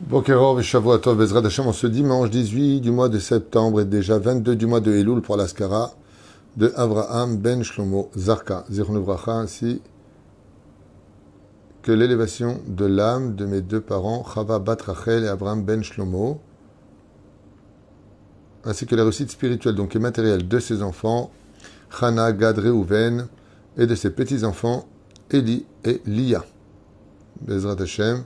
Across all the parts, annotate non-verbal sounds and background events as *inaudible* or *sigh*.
Bokerov Shavuatov Bezrat Hashem, en ce dimanche 18 du mois de septembre et déjà 22 du mois de Elul pour l'Askara de Abraham Ben Shlomo Zarka, Zirnuvracha, ainsi que l'élévation de l'âme de mes deux parents, Chava Bat Rachel et Abraham Ben Shlomo, ainsi que les réussites spirituelles donc et matérielles de ses enfants, Chana, Gad, Reuven, et de ses petits-enfants, Eli et Lia. Bezrat Hashem,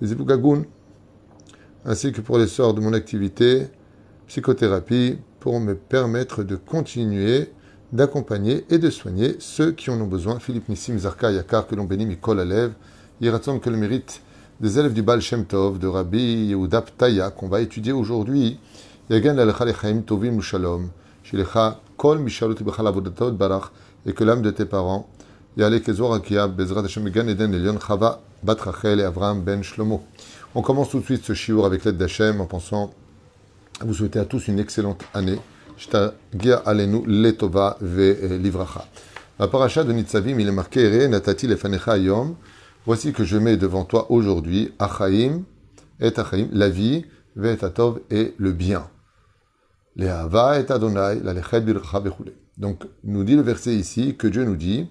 les Ibugagun, ainsi que pour l'essor de mon activité psychothérapie pour me permettre de continuer d'accompagner et de soigner ceux qui en ont besoin. Philippe Nissim Zarka Yakar, que l'on bénit Mikol Alev, Yiratzon que le mérite des élèves du Baal Shem Tov, de Rabbi Yehuda Ptaya, qu'on va étudier aujourd'hui. Tovim Kol Barach, et que l'âme de tes parents, On commence tout de suite ce shiur avec l'aide d'Hachem en pensant à vous souhaiter à tous une excellente année. Alenu Letova Ve Livracha. La paracha de Nitzavim, il est marqué Ere Natati Lefanecha Yom. Voici que je mets devant toi aujourd'hui Achaim et Achaim, la vie, Ve Atov et le bien. Le'ava et Adonai, la Lechet Bircha. Donc, nous dit le verset ici que Dieu nous dit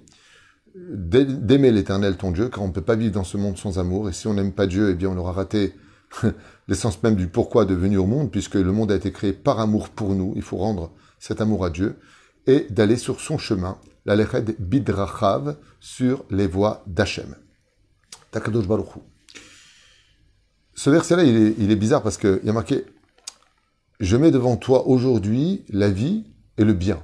d'aimer l'éternel ton Dieu, car on ne peut pas vivre dans ce monde sans amour. Et si on n'aime pas Dieu, eh bien, on aura raté *laughs* l'essence même du pourquoi de venir au monde, puisque le monde a été créé par amour pour nous. Il faut rendre cet amour à Dieu et d'aller sur son chemin, la leched bidrachav, sur les voies d'Hachem. Takadosh Baruchu. Ce verset-là, il est, il est bizarre parce qu'il y a marqué Je mets devant toi aujourd'hui la vie et le bien.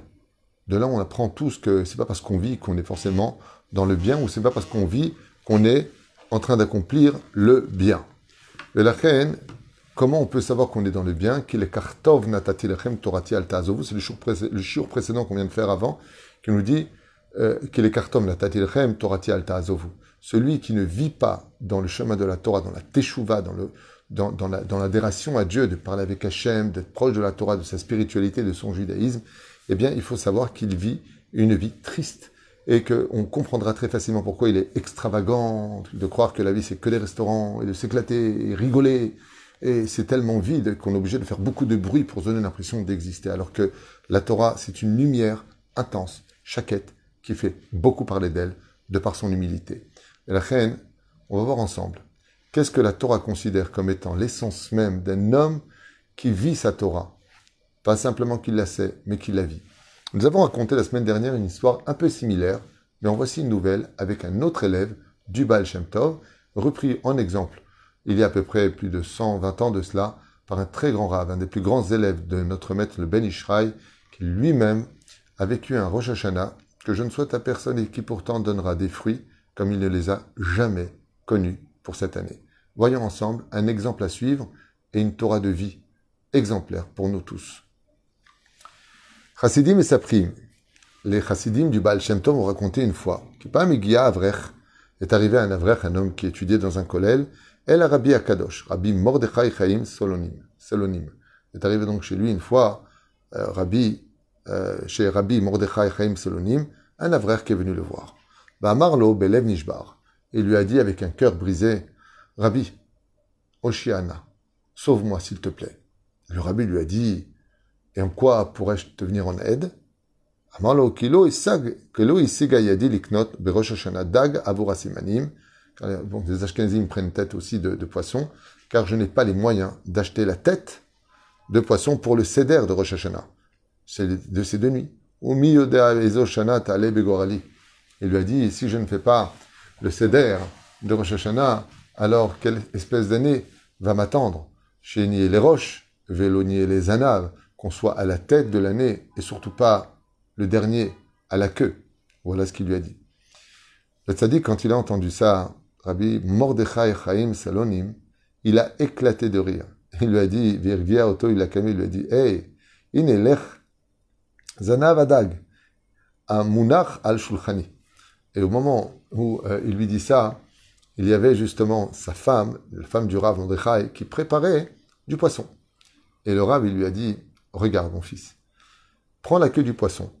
De là, on apprend tous que c'est pas parce qu'on vit qu'on est forcément dans le bien, ou c'est pas parce qu'on vit qu'on est en train d'accomplir le bien. Et la reine, comment on peut savoir qu'on est dans le bien? Est C'est le shiur précédent qu'on vient de faire avant, qui nous dit euh, est Celui qui ne vit pas dans le chemin de la Torah, dans la teshuva, dans dans, la, l'adhération à Dieu, de parler avec Hachem, d'être proche de la Torah, de sa spiritualité, de son judaïsme, eh bien, il faut savoir qu'il vit une vie triste et qu'on comprendra très facilement pourquoi il est extravagant de croire que la vie c'est que les restaurants et de s'éclater et rigoler. Et c'est tellement vide qu'on est obligé de faire beaucoup de bruit pour donner l'impression d'exister. Alors que la Torah, c'est une lumière intense, chaquette, qui fait beaucoup parler d'elle de par son humilité. Et la reine, on va voir ensemble. Qu'est-ce que la Torah considère comme étant l'essence même d'un homme qui vit sa Torah? Pas simplement qu'il la sait, mais qu'il la vit. Nous avons raconté la semaine dernière une histoire un peu similaire, mais en voici une nouvelle avec un autre élève du Baal repris en exemple il y a à peu près plus de 120 ans de cela par un très grand rave, un des plus grands élèves de notre maître le Ben Ishraï, qui lui-même a vécu un Rosh Hashanah que je ne souhaite à personne et qui pourtant donnera des fruits comme il ne les a jamais connus pour cette année. Voyons ensemble un exemple à suivre et une Torah de vie exemplaire pour nous tous. Chassidim et Saprim. Les Chassidim du Baal Shem Tov ont raconté une fois que Pamigia Avrech est arrivé à un Avrech, un homme qui étudiait dans un kollel, El Rabbi Akadosh, Rabbi Mordechai Chaim Solonim. Solonim. Est arrivé donc chez lui une fois, euh, Rabbi, euh, chez Rabbi Mordechai Chaim Solonim, un Avrech qui est venu le voir. Marlo Belev Nishbar. Il lui a dit avec un cœur brisé, Rabbi, Oshiana, sauve-moi s'il te plaît. Le Rabbi lui a dit, et en quoi pourrais-je te venir en aide? Bon, les Ashkenazim prennent tête aussi de, poisson, car je n'ai pas les moyens d'acheter la tête de poisson pour le céder de Rosh Hashanah. C'est de ces deux nuits. Il lui a dit, si je ne fais pas le céder de Rosh Hashanah, alors quelle espèce d'année va m'attendre? Chez nier les roches, vélonier les anaves, qu'on soit à la tête de l'année et surtout pas le dernier à la queue. Voilà ce qu'il lui a dit. Le tzaddik, quand il a entendu ça, Rabbi Mordechai Chaim Salonim, il a éclaté de rire. Il lui a dit, Virgia Otto, il lui a dit, Hey, inelech zanav adag, munach al shulchani. Et au moment où euh, il lui dit ça, il y avait justement sa femme, la femme du Rav Mordechai, qui préparait du poisson. Et le Rav, il lui a dit, Regarde, mon fils, prends la queue du poisson,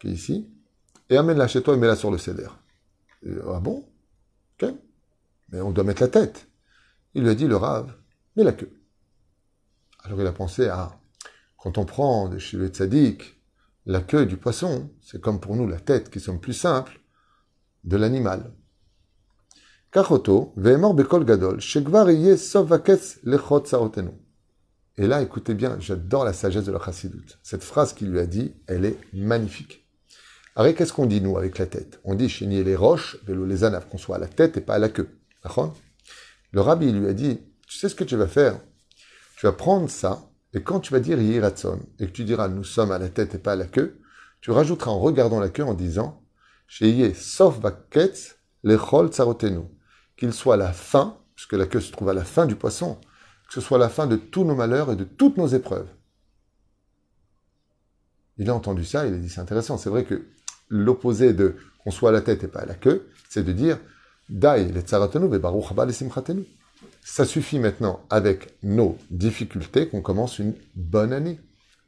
qui est ici, et amène-la chez toi et mets-la sur le céder. ah bon? Mais on doit mettre la tête. Il lui a dit, le rave, mais la queue. Alors il a pensé à, quand on prend de chez le tzaddik, la queue du poisson, c'est comme pour nous la tête qui sont plus simples de l'animal. Kachoto, bekol gadol, shekvar lechot saotenu. Et là, écoutez bien, j'adore la sagesse de la. Cette phrase qu'il lui a dit, elle est magnifique. Alors, qu'est-ce qu'on dit, nous, avec la tête? On dit, chénier les roches, vélo les anaves, qu'on soit à la tête et pas à la queue. Le rabbi lui a dit, tu sais ce que tu vas faire? Tu vas prendre ça, et quand tu vas dire Yiratson, et que tu diras nous sommes à la tête et pas à la queue, tu rajouteras en regardant la queue en disant Sheye sauf baketz lechol tsarotenu. Qu'il soit la fin, puisque la queue se trouve à la fin du poisson, que ce soit la fin de tous nos malheurs et de toutes nos épreuves. Il a entendu ça, il a dit c'est intéressant. C'est vrai que l'opposé de qu'on soit à la tête et pas à la queue, c'est de dire Dai le tsarotenu ve baruch haba le simchatenu ça suffit maintenant avec nos difficultés qu'on commence une bonne année.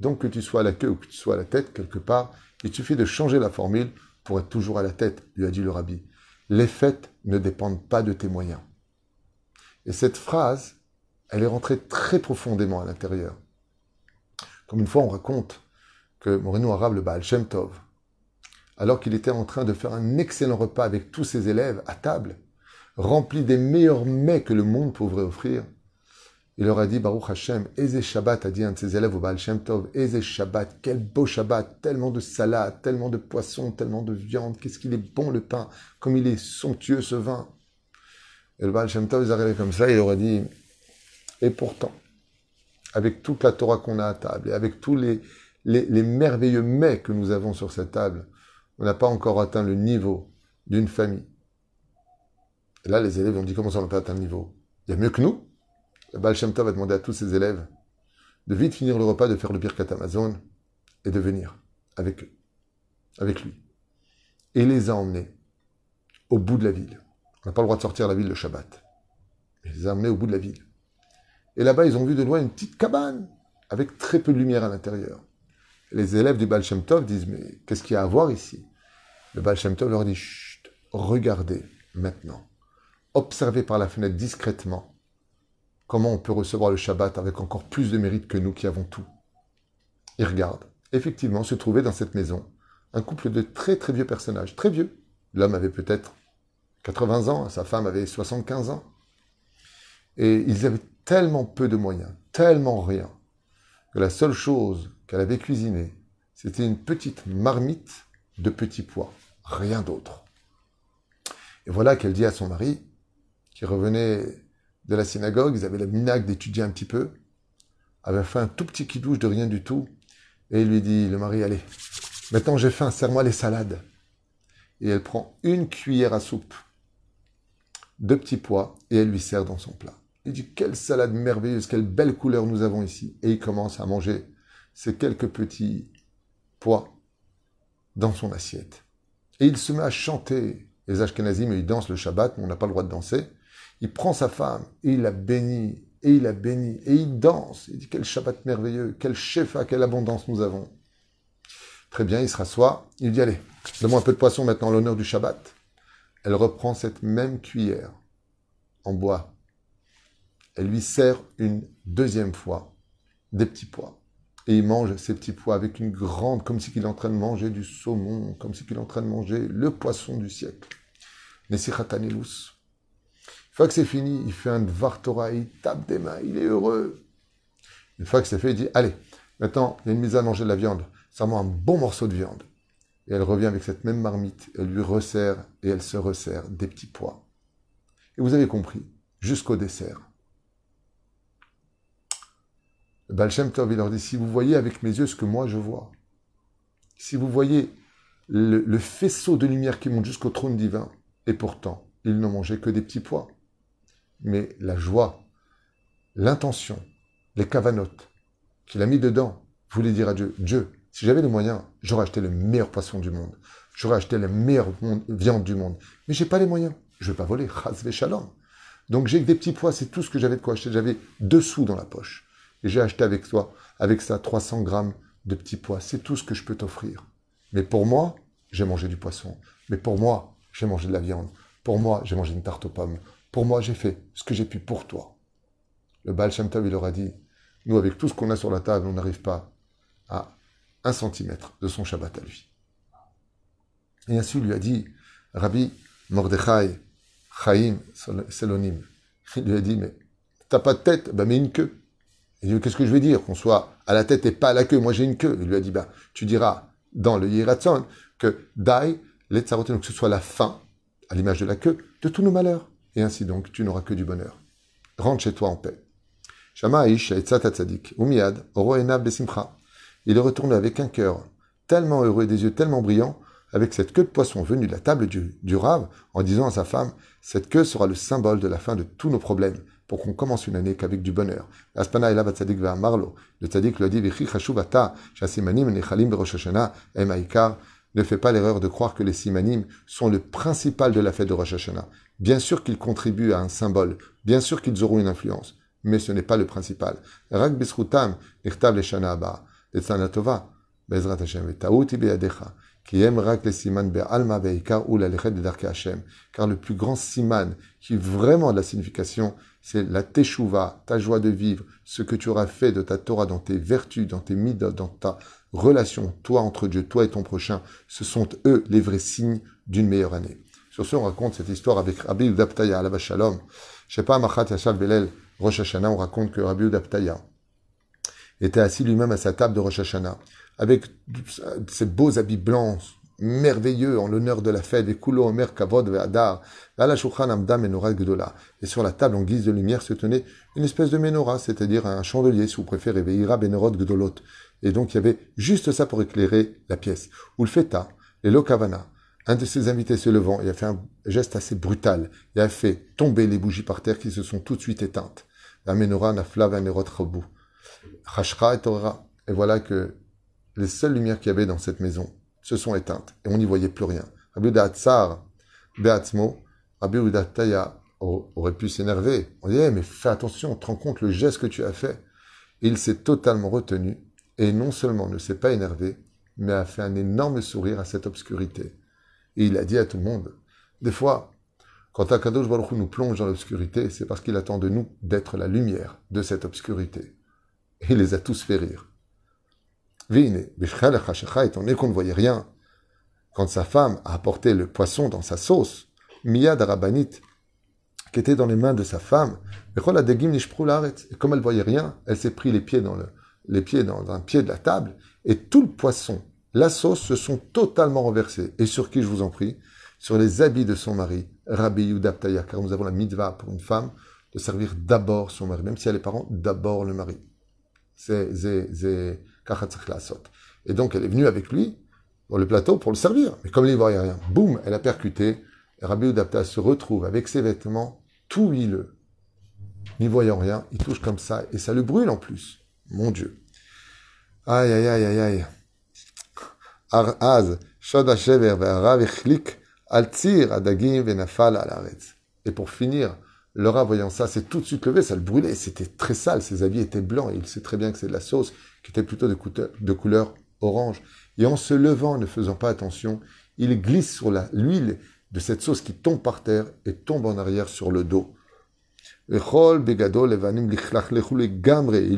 Donc que tu sois à la queue ou que tu sois à la tête, quelque part, il suffit de changer la formule pour être toujours à la tête, lui a dit le rabbi. Les fêtes ne dépendent pas de tes moyens. Et cette phrase, elle est rentrée très profondément à l'intérieur. Comme une fois, on raconte que Moreno Arabe, le Baal Shem Tov, alors qu'il était en train de faire un excellent repas avec tous ses élèves à table, rempli des meilleurs mets que le monde pourrait offrir. Il leur a dit, Baruch Hashem, Eze Shabbat, a dit un de ses élèves au Baal Shem Tov, Eze Shabbat, quel beau Shabbat, tellement de salade, tellement de poissons, tellement de viande, qu'est-ce qu'il est bon le pain, comme il est somptueux ce vin. Et le Baal Shem Tov, ils arrivaient comme ça, il leur a dit, et pourtant, avec toute la Torah qu'on a à table, et avec tous les, merveilleux mets que nous avons sur cette table, on n'a pas encore atteint le niveau d'une famille et là, les élèves ont dit comment ça, on peut atteindre le niveau? Il y a mieux que nous? Le Baal Shem va demander à tous ses élèves de vite finir le repas, de faire le Birkat Amazon et de venir avec eux, avec lui. Et les a emmenés au bout de la ville. On n'a pas le droit de sortir la ville le Shabbat. Il les a emmenés au bout de la ville. Et là-bas, ils ont vu de loin une petite cabane avec très peu de lumière à l'intérieur. Les élèves du Baal Shem Tov disent Mais qu'est-ce qu'il y a à voir ici? Le Baal Shem Tov leur dit Chut, regardez maintenant observer par la fenêtre discrètement comment on peut recevoir le Shabbat avec encore plus de mérite que nous qui avons tout. Il regarde. Effectivement, se trouvait dans cette maison un couple de très très vieux personnages, très vieux. L'homme avait peut-être 80 ans, sa femme avait 75 ans. Et ils avaient tellement peu de moyens, tellement rien, que la seule chose qu'elle avait cuisinée, c'était une petite marmite de petits pois, rien d'autre. Et voilà qu'elle dit à son mari, qui revenaient de la synagogue, ils avaient la minaque d'étudier un petit peu, avaient fait un tout petit kidouche de rien du tout, et il lui dit, le mari, allez, maintenant j'ai faim, serre-moi les salades. Et elle prend une cuillère à soupe, deux petits pois, et elle lui sert dans son plat. Il dit, quelle salade merveilleuse, quelle belle couleur nous avons ici. Et il commence à manger ces quelques petits pois dans son assiette. Et il se met à chanter. Les Ashkenazim, ils dansent le Shabbat, mais on n'a pas le droit de danser. Il prend sa femme et il la bénit, et il la bénit, et il danse. Il dit quel Shabbat merveilleux, quel shefa, quelle abondance nous avons. Très bien, il se rassoit. Il dit allez, donne-moi un peu de poisson maintenant en l'honneur du Shabbat. Elle reprend cette même cuillère en bois. Elle lui sert une deuxième fois des petits pois. Et il mange ces petits pois avec une grande, comme si il est en train de manger du saumon, comme si il est en train de manger le poisson du siècle. Nesichatanilus. Une fois que c'est fini, il fait un Dvar Torah, il tape des mains, il est heureux. Une fois que c'est fait, il dit Allez, maintenant, il y a une mise à manger de la viande. Serre-moi un bon morceau de viande. Et elle revient avec cette même marmite, elle lui resserre et elle se resserre des petits pois. Et vous avez compris, jusqu'au dessert. Baal Shem Tov, leur dit Si vous voyez avec mes yeux ce que moi je vois, si vous voyez le, faisceau de lumière qui monte jusqu'au trône divin, et pourtant, ils n'ont mangé que des petits pois. Mais la joie, l'intention, les cavanotes qu'il a mis dedans, voulait dire à Dieu, Dieu, si j'avais les moyens, j'aurais acheté le meilleur poisson du monde, j'aurais acheté la meilleure viande du monde, mais j'ai pas les moyens, je vais pas voler, chas shalom. Donc j'ai des petits pois, c'est tout ce que j'avais de quoi acheter, j'avais deux sous dans la poche, et j'ai acheté avec toi, avec ça, 300 grammes de petits pois, c'est tout ce que je peux t'offrir. Mais pour moi, j'ai mangé du poisson, mais pour moi, j'ai mangé de la viande. Pour moi, j'ai mangé une tarte aux pommes. Pour moi, j'ai fait ce que j'ai pu pour toi. Le Baal Shem Tov, il leur a dit, nous, avec tout ce qu'on a sur la table, on n'arrive pas à un centimètre de son Shabbat à lui. Et ainsi, lui a dit, Rabbi Mordechai, Chaim, Selonim, il lui a dit, mais t'as pas de tête, ben mets une queue. Il dit, qu'est-ce que je vais dire? Qu'on soit à la tête et pas à la queue. Moi, j'ai une queue. Il lui a dit, ben, tu diras dans le Yiratzon que Dai, que ce soit la fin, à l'image de la queue, de tous nos malheurs. Et ainsi donc, tu n'auras que du bonheur. Rentre chez toi en paix. Umiad. Il est retourné avec un cœur tellement heureux et des yeux tellement brillants, avec cette queue de poisson venue de la table du, du Rav, en disant à sa femme, cette queue sera le symbole de la fin de tous nos problèmes, pour qu'on commence une année qu'avec du bonheur. Aspana ela batzadik marlo. Le tzadik lui a dit, Vichi chashuvata, shasimanim nechalim berosh emaikar. Ne fais pas l'erreur de croire que les simanim sont le principal de la fête de Rosh Hashanah. Bien sûr qu'ils contribuent à un symbole, bien sûr qu'ils auront une influence, mais ce n'est pas le principal. Rak bisrutam, nirtav leshana abba. Letzanatova, bezrat Hashem, taouti beyadecha qui aime rak les siman alma beikar ou la de Hashem. Car le plus grand siman qui vraiment de la signification, c'est la teshuva, ta joie de vivre, ce que tu auras fait de ta Torah dans tes vertus, dans tes midot, dans ta relation, toi entre Dieu, toi et ton prochain. Ce sont eux les vrais signes d'une meilleure année. Sur ce, on raconte cette histoire avec Rabbi Udaptaya, la Shalom. Pas, Machat Yashav Belel, Rosh Hashanah, on raconte que Rabbi Udaptaya était assis lui-même à sa table de Rosh Hashanah avec ces beaux habits blancs, merveilleux, en l'honneur de la fête, et kulo omer kavod ve'adar. Et sur la table, en guise de lumière, se tenait une espèce de menorah, c'est-à-dire un chandelier, si vous préférez, ve'ira benorot gdolot. Et donc, il y avait juste ça pour éclairer la pièce. Ou le feta, les lokavana, un de ses invités se levant, il a fait un geste assez brutal. Il a fait tomber les bougies par terre qui se sont tout de suite éteintes. La menorah nafla ve'anerot chabu. Et Et voilà que les seules lumières qu'il y avait dans cette maison se sont éteintes et on n'y voyait plus rien. Rabbi Tsar, Beatzmo, Rabbi Taya aurait pu s'énerver. On dit, mais fais attention, te rends compte le geste que tu as fait. il s'est totalement retenu et non seulement ne s'est pas énervé, mais a fait un énorme sourire à cette obscurité. Et il a dit à tout le monde, des fois, quand Akadosh Baruch nous plonge dans l'obscurité, c'est parce qu'il attend de nous d'être la lumière de cette obscurité. Il les a tous fait rire. Vine, étant donné qu'on ne voyait rien, quand sa femme a apporté le poisson dans sa sauce, Miyad Arabanit, qui était dans les mains de sa femme, et comme elle voyait rien, elle s'est pris les pieds dans le, les pieds dans un pied de la table, et tout le poisson, la sauce se sont totalement renversés. Et sur qui je vous en prie? Sur les habits de son mari, Rabbi Yudaptaya, car nous avons la mitva pour une femme de servir d'abord son mari, même si elle est parent, d'abord le mari. C'est et donc, elle est venue avec lui pour le plateau pour le servir. Mais comme il ne voyait rien, boum, elle a percuté. Et Rabbi Udapta se retrouve avec ses vêtements tout huileux. N'y voyant rien, il touche comme ça et ça le brûle en plus. Mon Dieu. Aïe, aïe, aïe, aïe, aïe. Az, Et pour finir, Laura, voyant ça, s'est tout de suite levé, ça le brûlait, c'était très sale, ses habits étaient blancs, et il sait très bien que c'est de la sauce, qui était plutôt de, couleur orange. Et en se levant, ne faisant pas attention, il glisse sur l'huile de cette sauce qui tombe par terre et tombe en arrière sur le dos. Il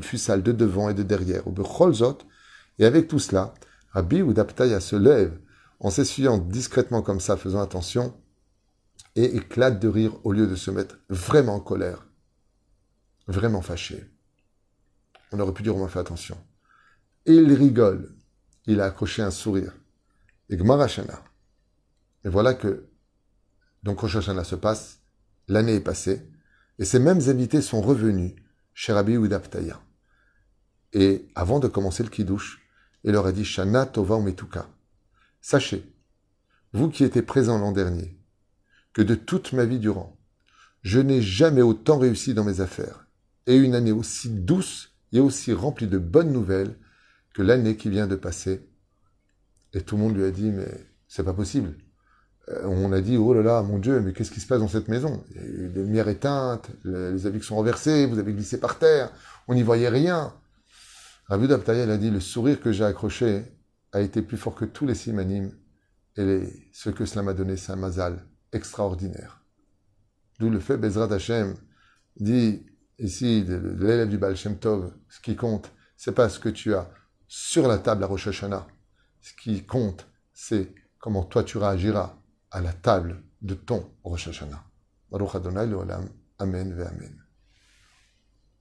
fut sale de devant et de derrière. Et avec tout cela, Rabbi Udaptaya se lève en s'essuyant discrètement comme ça, faisant attention, et éclate de rire au lieu de se mettre vraiment en colère, vraiment fâché. On aurait pu dire on m'a fait attention. Et il rigole. Il a accroché un sourire. Et Gmarashana. Et voilà que, donc Rosh Hashanah se passe, l'année est passée, et ces mêmes invités sont revenus chez Rabbi. Et avant de commencer le kiddush, il leur a dit Shana Tova Metuka. Sachez, vous qui étiez présents l'an dernier, que de toute ma vie durant, je n'ai jamais autant réussi dans mes affaires, et une année aussi douce et aussi remplie de bonnes nouvelles que l'année qui vient de passer. Et tout le monde lui a dit, mais c'est pas possible. Euh, on a dit, oh là là, mon Dieu, mais qu'est-ce qui se passe dans cette maison? Les lumières éteintes, les habits sont renversés, vous avez glissé par terre, on n'y voyait rien. Rabbi Dabtayel a dit, le sourire que j'ai accroché a été plus fort que tous les simanim, et ce que cela m'a donné, c'est un mazal extraordinaire. D'où le fait, Bezrat Hashem dit ici, l'élève du Baal Shem Tov, ce qui compte, c'est pas ce que tu as sur la table à Rosh Hashanah. Ce qui compte, c'est comment toi tu réagiras à la table de ton Rosh Hashanah. Amen ve Amen.